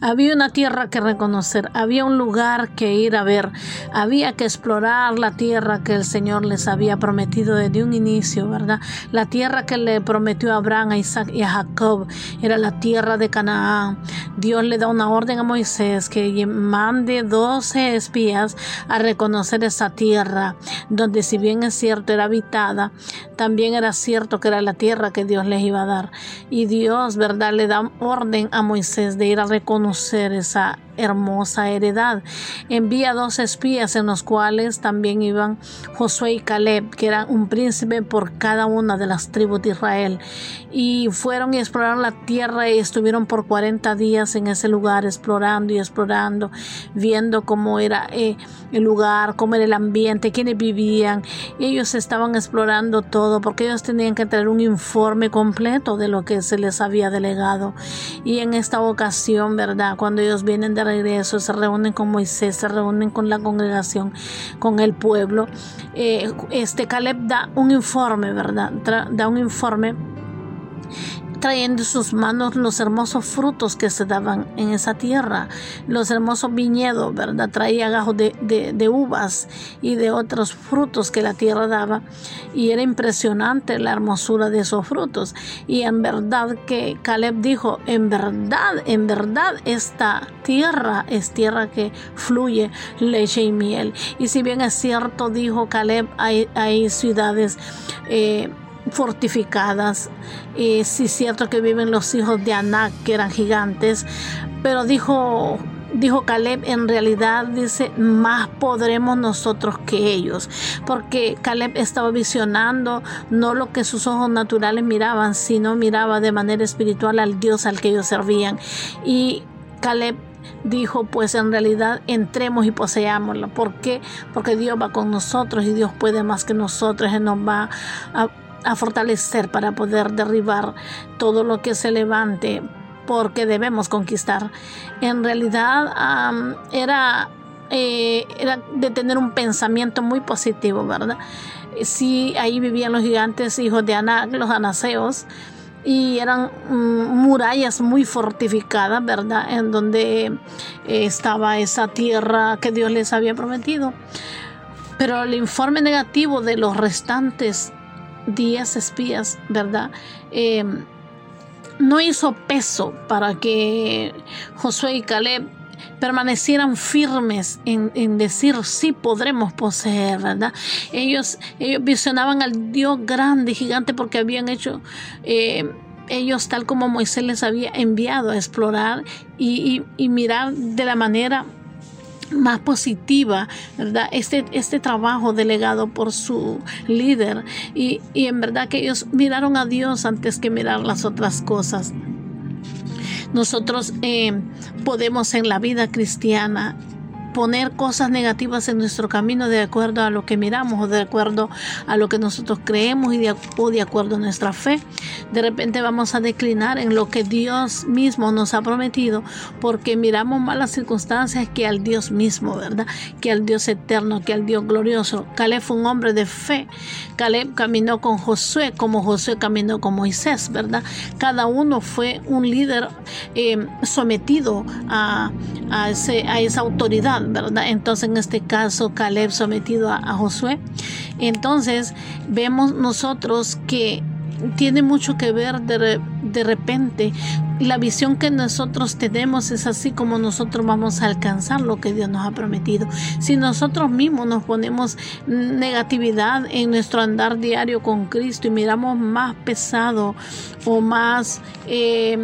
Había una tierra que reconocer, había un lugar que ir a ver, había que explorar la tierra que el Señor les había prometido desde un inicio, ¿verdad? La tierra que le prometió a Abraham, a Isaac y a Jacob era la tierra de Canaán. Dios le da una orden a Moisés que mande 12 espías a reconocer esa tierra, donde si bien es cierto era habitada, también era cierto que era la tierra que Dios les iba a dar. Y Dios, ¿verdad? Le da orden a Moisés de ir a reconocer esa hermosa heredad. Envía dos espías en los cuales también iban Josué y Caleb, que eran un príncipe por cada una de las tribus de Israel. Y fueron y exploraron la tierra y estuvieron por 40 días en ese lugar explorando y explorando, viendo cómo era eh, el lugar, cómo era el ambiente, quiénes vivían. Ellos estaban explorando todo porque ellos tenían que traer un informe completo de lo que se les había delegado. Y en esta ocasión, ¿verdad? Cuando ellos vienen de regreso, se reúnen con Moisés, se reúnen con la congregación, con el pueblo. Eh, este Caleb da un informe, ¿verdad? da un informe trayendo en sus manos los hermosos frutos que se daban en esa tierra, los hermosos viñedos, ¿verdad? Traía gajos de, uvas y de otros frutos que la tierra daba y era impresionante la hermosura de esos frutos. Y en verdad que Caleb dijo, en verdad, en verdad esta tierra es tierra que fluye leche y miel. Y si bien es cierto, dijo Caleb, hay, hay ciudades eh, fortificadas. Y sí cierto que viven los hijos de Anak, que eran gigantes, pero dijo dijo Caleb, en realidad dice, más podremos nosotros que ellos, porque Caleb estaba visionando no lo que sus ojos naturales miraban, sino miraba de manera espiritual al Dios al que ellos servían. Y Caleb dijo, pues en realidad entremos y poseámoslo. ¿Por qué? Porque Dios va con nosotros y Dios puede más que nosotros, Él nos va a a fortalecer para poder derribar todo lo que se levante porque debemos conquistar. En realidad era, eh, era de tener un pensamiento muy positivo, ¿verdad? Sí, ahí vivían los gigantes hijos de Anak, los anaseos, y eran mm, murallas muy fortificadas, ¿verdad? En donde eh, estaba esa tierra que Dios les había prometido. Pero el informe negativo de los restantes 10 espías, ¿verdad? Em, no hizo peso para que Josué y Caleb permanecieran firmes en, decir sí podremos poseer, ¿verdad? Ellos, ellos visionaban al Dios grande, gigante, porque habían hecho em, ellos, tal como Moisés les había enviado a explorar y mirar de la manera más positiva, ¿verdad? Este, este trabajo delegado por su líder y, en verdad que ellos miraron a Dios antes que mirar las otras cosas. Nosotros eh, podemos en la vida cristiana poner cosas negativas en nuestro camino de acuerdo a lo que miramos o de acuerdo a lo que nosotros creemos y de, o de acuerdo a nuestra fe. De repente vamos a declinar en lo que Dios mismo nos ha prometido porque miramos más las circunstancias que al Dios mismo, ¿verdad? Que al Dios eterno, que al Dios glorioso. Caleb fue un hombre de fe. Caleb caminó con Josué como Josué caminó con Moisés, ¿verdad? Cada uno fue un líder eh, sometido a, a esa autoridad Entonces en este caso Caleb sometido a, a Josué. Entonces vemos nosotros que tiene mucho que ver de, de repente la visión que nosotros tenemos es así como nosotros vamos a alcanzar lo que Dios nos ha prometido. Si nosotros mismos nos ponemos negatividad en nuestro andar diario con Cristo y miramos más pesado o más, eh,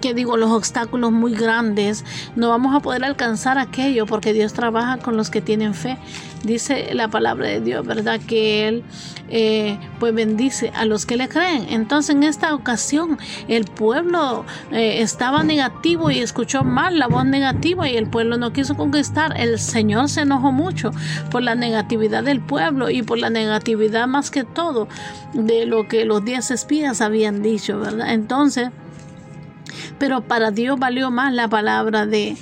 que digo, los obstáculos muy grandes, no vamos a poder alcanzar aquello porque Dios trabaja con los que tienen fe. Dice la palabra de Dios, ¿verdad? Que Él eh, pues bendice a los que le creen. Entonces en esta ocasión el pueblo eh, estaba negativo y escuchó mal la voz negativa y el pueblo no quiso conquistar. El Señor se enojó mucho por la negatividad del pueblo y por la negatividad más que todo de lo que los diez espías habían dicho, ¿verdad? Entonces, pero para Dios valió más la palabra de,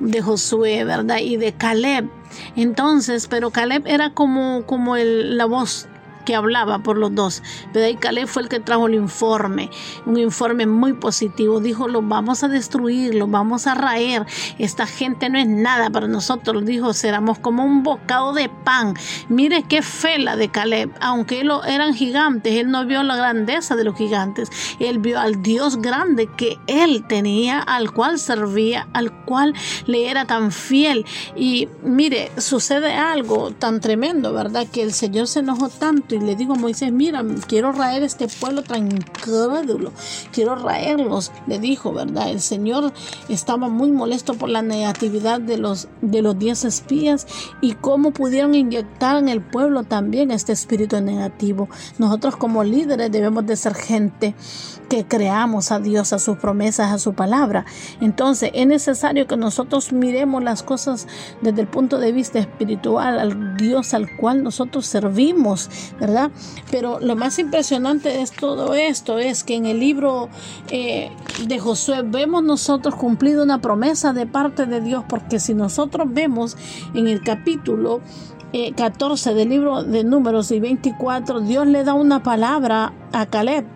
de Josué, ¿verdad? Y de Caleb. Entonces, pero Caleb era como, como el, la voz que hablaba por los dos. Pero ahí Caleb fue el que trajo el informe, un informe muy positivo. Dijo, lo vamos a destruir, lo vamos a raer. Esta gente no es nada para nosotros. Dijo, seramos como un bocado de pan. Mire qué fe la de Caleb. Aunque él, eran gigantes, él no vio la grandeza de los gigantes. Él vio al Dios grande que él tenía, al cual servía, al cual le era tan fiel. Y mire, sucede algo tan tremendo, ¿verdad? Que el Señor se enojó tanto y le digo a Moisés, mira, quiero raer este pueblo tan incrédulo, quiero raerlos, le dijo, ¿verdad? El Señor estaba muy molesto por la negatividad de los, de los diez espías y cómo pudieron inyectar en el pueblo también este espíritu negativo. Nosotros como líderes debemos de ser gente creamos a Dios, a sus promesas, a su palabra. Entonces es necesario que nosotros miremos las cosas desde el punto de vista espiritual, al Dios al cual nosotros servimos, ¿verdad? Pero lo más impresionante de todo esto es que en el libro eh, de Josué vemos nosotros cumplido una promesa de parte de Dios, porque si nosotros vemos en el capítulo 14 eh, del libro de números y 24, Dios le da una palabra a Caleb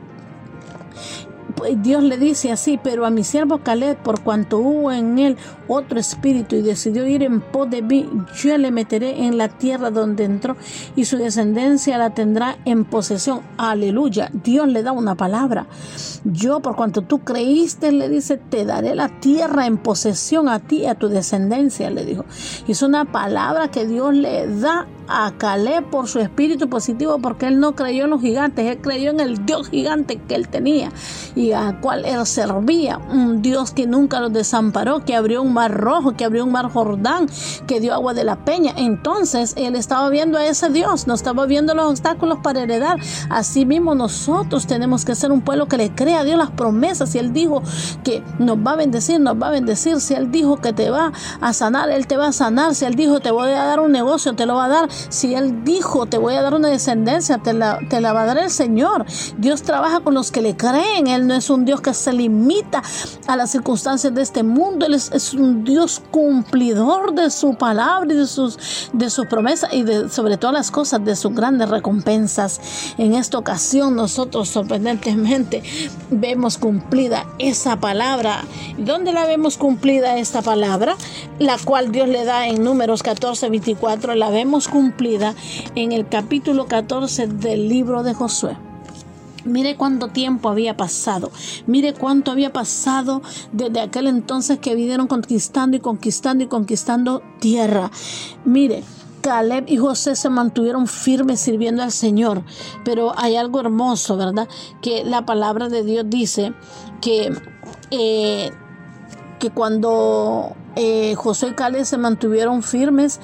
Dios le dice así, pero a mi siervo Caleb, por cuanto hubo en él otro espíritu y decidió ir en pos de mí, yo le meteré en la tierra donde entró y su descendencia la tendrá en posesión. Aleluya. Dios le da una palabra. Yo, por cuanto tú creíste, le dice, te daré la tierra en posesión a ti y a tu descendencia, le dijo. Y es una palabra que Dios le da a Caleb por su espíritu positivo, porque él no creyó en los gigantes, él creyó en el Dios gigante que él tenía y al cual él servía. Un Dios que nunca los desamparó, que abrió un mar rojo, que abrió un mar Jordán, que dio agua de la peña. Entonces él estaba viendo a ese Dios, no estaba viendo los obstáculos para heredar. Así mismo nosotros tenemos que ser un pueblo que le crea a Dios las promesas. Si él dijo que nos va a bendecir, nos va a bendecir. Si él dijo que te va a sanar, él te va a sanar. Si él dijo te voy a dar un negocio, te lo va a dar. Si él dijo te voy a dar una descendencia, te la, te la va a dar el Señor. Dios trabaja con los que le creen. Él no es un Dios que se limita a las circunstancias de este mundo. Él es, un Dios cumplidor de su palabra y de sus, de sus promesas y sobre todas las cosas de sus grandes recompensas. En esta ocasión nosotros sorprendentemente vemos cumplida esa palabra. ¿Dónde la vemos cumplida esta palabra? La cual Dios le da en números 14, 24. La vemos cumplida en el capítulo 14 del libro de Josué. Mire cuánto tiempo había pasado. Mire cuánto había pasado desde aquel entonces que vinieron conquistando y conquistando y conquistando tierra. Mire, Caleb y José se mantuvieron firmes sirviendo al Señor. Pero hay algo hermoso, ¿verdad? Que la palabra de Dios dice que, eh, que cuando eh, José y Caleb se mantuvieron firmes,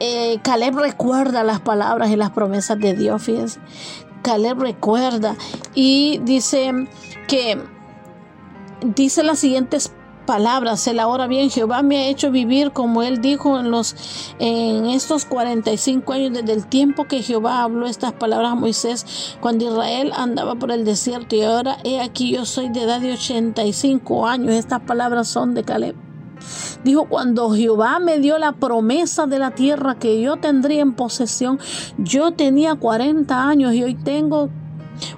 eh, Caleb recuerda las palabras y las promesas de Dios, fíjense. Caleb recuerda y dice que dice las siguientes palabras. El ahora bien, Jehová me ha hecho vivir como él dijo en los en estos 45 años desde el tiempo que Jehová habló estas palabras a Moisés cuando Israel andaba por el desierto y ahora he aquí yo soy de edad de 85 años. Estas palabras son de Caleb. Dijo, cuando Jehová me dio la promesa de la tierra que yo tendría en posesión, yo tenía 40 años y hoy tengo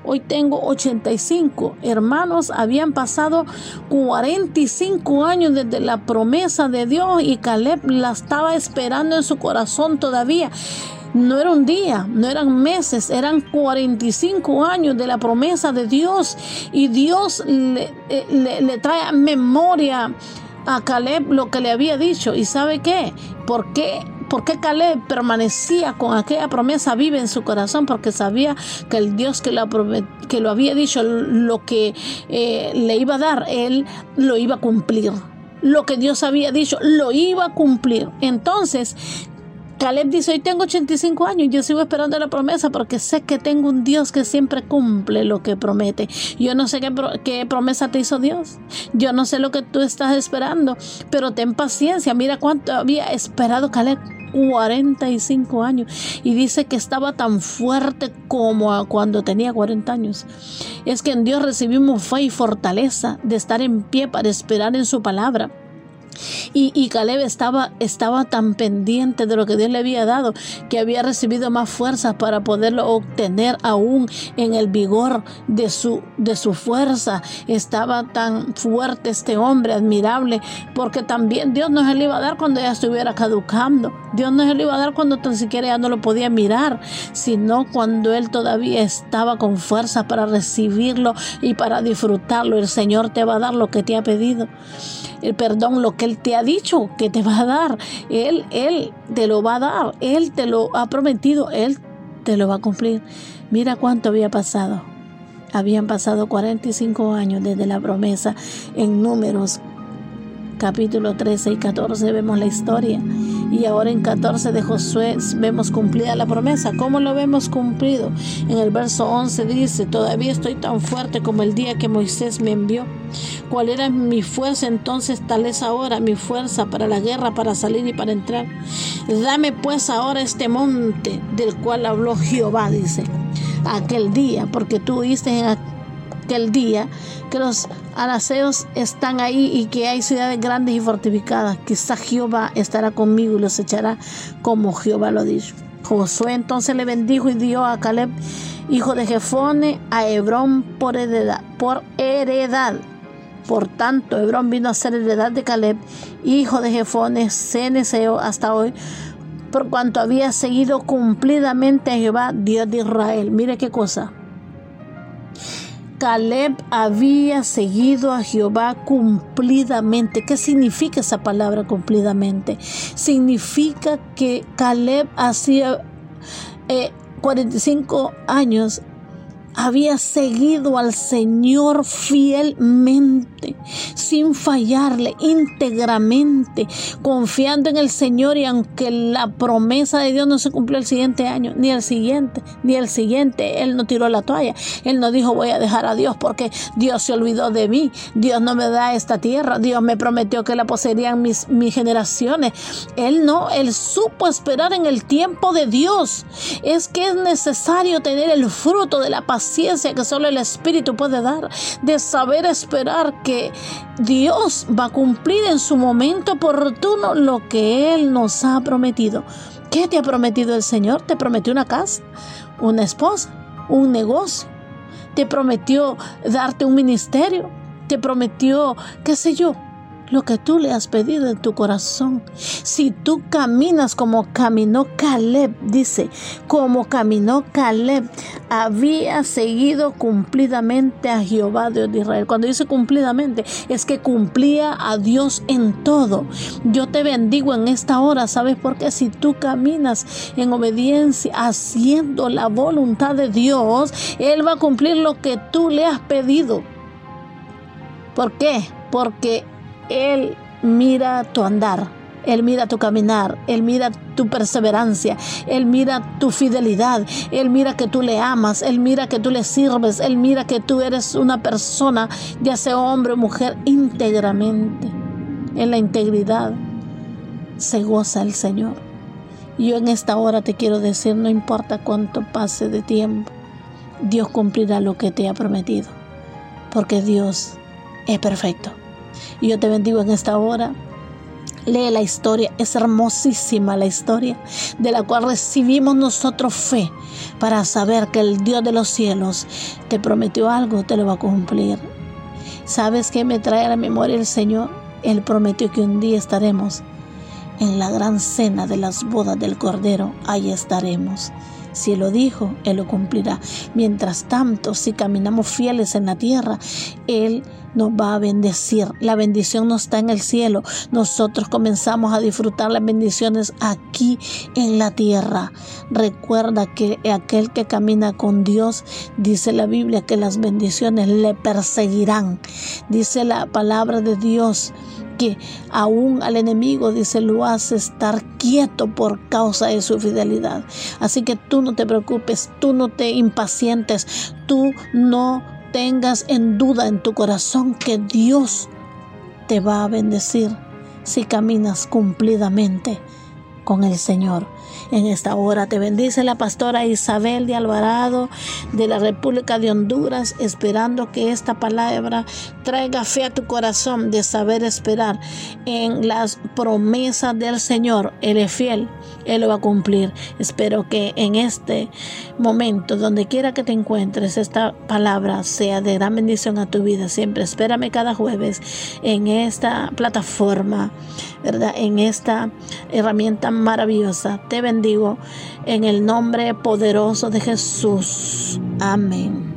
Hoy tengo 85. Hermanos, habían pasado 45 años desde la promesa de Dios y Caleb la estaba esperando en su corazón todavía. No era un día, no eran meses, eran 45 años de la promesa de Dios y Dios le, eh, le, le trae memoria a Caleb lo que le había dicho. ¿Y sabe qué? ¿Por qué? ¿Por qué Caleb permanecía con aquella promesa viva en su corazón? Porque sabía que el Dios que, que lo había dicho, lo que eh, le iba a dar, él lo iba a cumplir lo que Dios había dicho, lo iba a cumplir. Entonces, Caleb dice, hoy tengo 85 años y yo sigo esperando la promesa porque sé que tengo un Dios que siempre cumple lo que promete. Yo no sé qué, qué, promesa te hizo Dios. Yo no sé lo que tú estás esperando, pero ten paciencia. Mira cuánto había esperado Caleb. 45 años y dice que estaba tan fuerte como cuando tenía 40 años. Es que en Dios recibimos fe y fortaleza de estar en pie para esperar en su palabra. Y, Caleb estaba, estaba tan pendiente de lo que Dios le había dado que había recibido más fuerzas para poderlo obtener aún en el vigor de su, de su fuerza. Estaba tan fuerte este hombre, admirable, porque también Dios no se le iba a dar cuando ya estuviera caducando. Dios no se le iba a dar cuando tan siquiera ya no lo podía mirar, sino cuando él todavía estaba con fuerza para recibirlo y para disfrutarlo. El Señor te va a dar lo que te ha pedido. El perdón, lo que Él te ha dicho que te va a dar. Él, Él te lo va a dar. Él te lo ha prometido. Él te lo va a cumplir. Mira cuánto había pasado. Habían pasado 45 años desde la promesa en números capítulo 13 y 14 vemos la historia. Y ahora en 14 de Josué vemos cumplida la promesa. ¿Cómo lo vemos cumplido? En el verso 11 dice, todavía estoy tan fuerte como el día que Moisés me envió. ¿Cuál era mi fuerza entonces? Tal es ahora mi fuerza para la guerra, para salir y para entrar. Dame pues ahora este monte del cual habló Jehová, dice, aquel día, porque tú oíste en aquel día que los araceos están ahí y que hay ciudades grandes y fortificadas. Quizás Jehová estará conmigo y los echará como Jehová lo dicho. Josué entonces le bendijo y dio a Caleb, hijo de Jefone, a Hebrón por heredad. Por heredad. Por tanto, Hebrón vino a ser heredad de Caleb, hijo de Jefone, ceneseo hasta hoy, por cuanto había seguido cumplidamente a Jehová, Dios de Israel. Mire qué cosa. Caleb había seguido a Jehová cumplidamente. ¿Qué significa esa palabra cumplidamente? Significa que Caleb hacía 45 eh, años había seguido al Señor fielmente, sin fallarle, íntegramente, confiando en el Señor y aunque la promesa de Dios no se cumplió el siguiente año, ni el siguiente, ni el siguiente, Él no tiró la toalla, Él no dijo voy a dejar a Dios porque Dios se olvidó de mí, Dios no me da esta tierra, Dios me prometió que la poseerían mis, mis generaciones. Él no, Él supo esperar en el tiempo de Dios. Es que es necesario tener el fruto de la paciencia ciencia que solo el Espíritu puede dar, de saber esperar que Dios va a cumplir en su momento oportuno lo que Él nos ha prometido. ¿Qué te ha prometido el Señor? Te prometió una casa, una esposa, un negocio. Te prometió darte un ministerio. Te prometió, qué sé yo, lo que tú le has pedido en tu corazón. Si tú caminas como caminó Caleb, dice, como caminó Caleb, había seguido cumplidamente a Jehová Dios de Israel. Cuando dice cumplidamente, es que cumplía a Dios en todo. Yo te bendigo en esta hora, ¿sabes por qué? Si tú caminas en obediencia, haciendo la voluntad de Dios, Él va a cumplir lo que tú le has pedido. ¿Por qué? Porque él mira tu andar, Él mira tu caminar, Él mira tu perseverancia, Él mira tu fidelidad, Él mira que tú le amas, Él mira que tú le sirves, Él mira que tú eres una persona, ya sea hombre o mujer, íntegramente. En la integridad se goza el Señor. Yo en esta hora te quiero decir, no importa cuánto pase de tiempo, Dios cumplirá lo que te ha prometido, porque Dios es perfecto. Y yo te bendigo en esta hora. Lee la historia, es hermosísima la historia de la cual recibimos nosotros fe para saber que el Dios de los cielos te prometió algo, te lo va a cumplir. ¿Sabes qué me trae a la memoria el Señor? Él prometió que un día estaremos en la gran cena de las bodas del Cordero, ahí estaremos. Si lo dijo, Él lo cumplirá. Mientras tanto, si caminamos fieles en la tierra, Él nos va a bendecir. La bendición no está en el cielo. Nosotros comenzamos a disfrutar las bendiciones aquí en la tierra. Recuerda que aquel que camina con Dios, dice la Biblia, que las bendiciones le perseguirán. Dice la palabra de Dios que aún al enemigo, dice, lo hace estar quieto por causa de su fidelidad. Así que tú no te preocupes, tú no te impacientes, tú no tengas en duda en tu corazón que Dios te va a bendecir si caminas cumplidamente con el Señor. En esta hora te bendice la pastora Isabel de Alvarado de la República de Honduras, esperando que esta palabra traiga fe a tu corazón de saber esperar en las promesas del Señor. Él es fiel, Él lo va a cumplir. Espero que en este momento, donde quiera que te encuentres, esta palabra sea de gran bendición a tu vida. Siempre espérame cada jueves en esta plataforma, ¿verdad? En esta herramienta maravillosa. Te bendigo en el nombre poderoso de Jesús. Amén.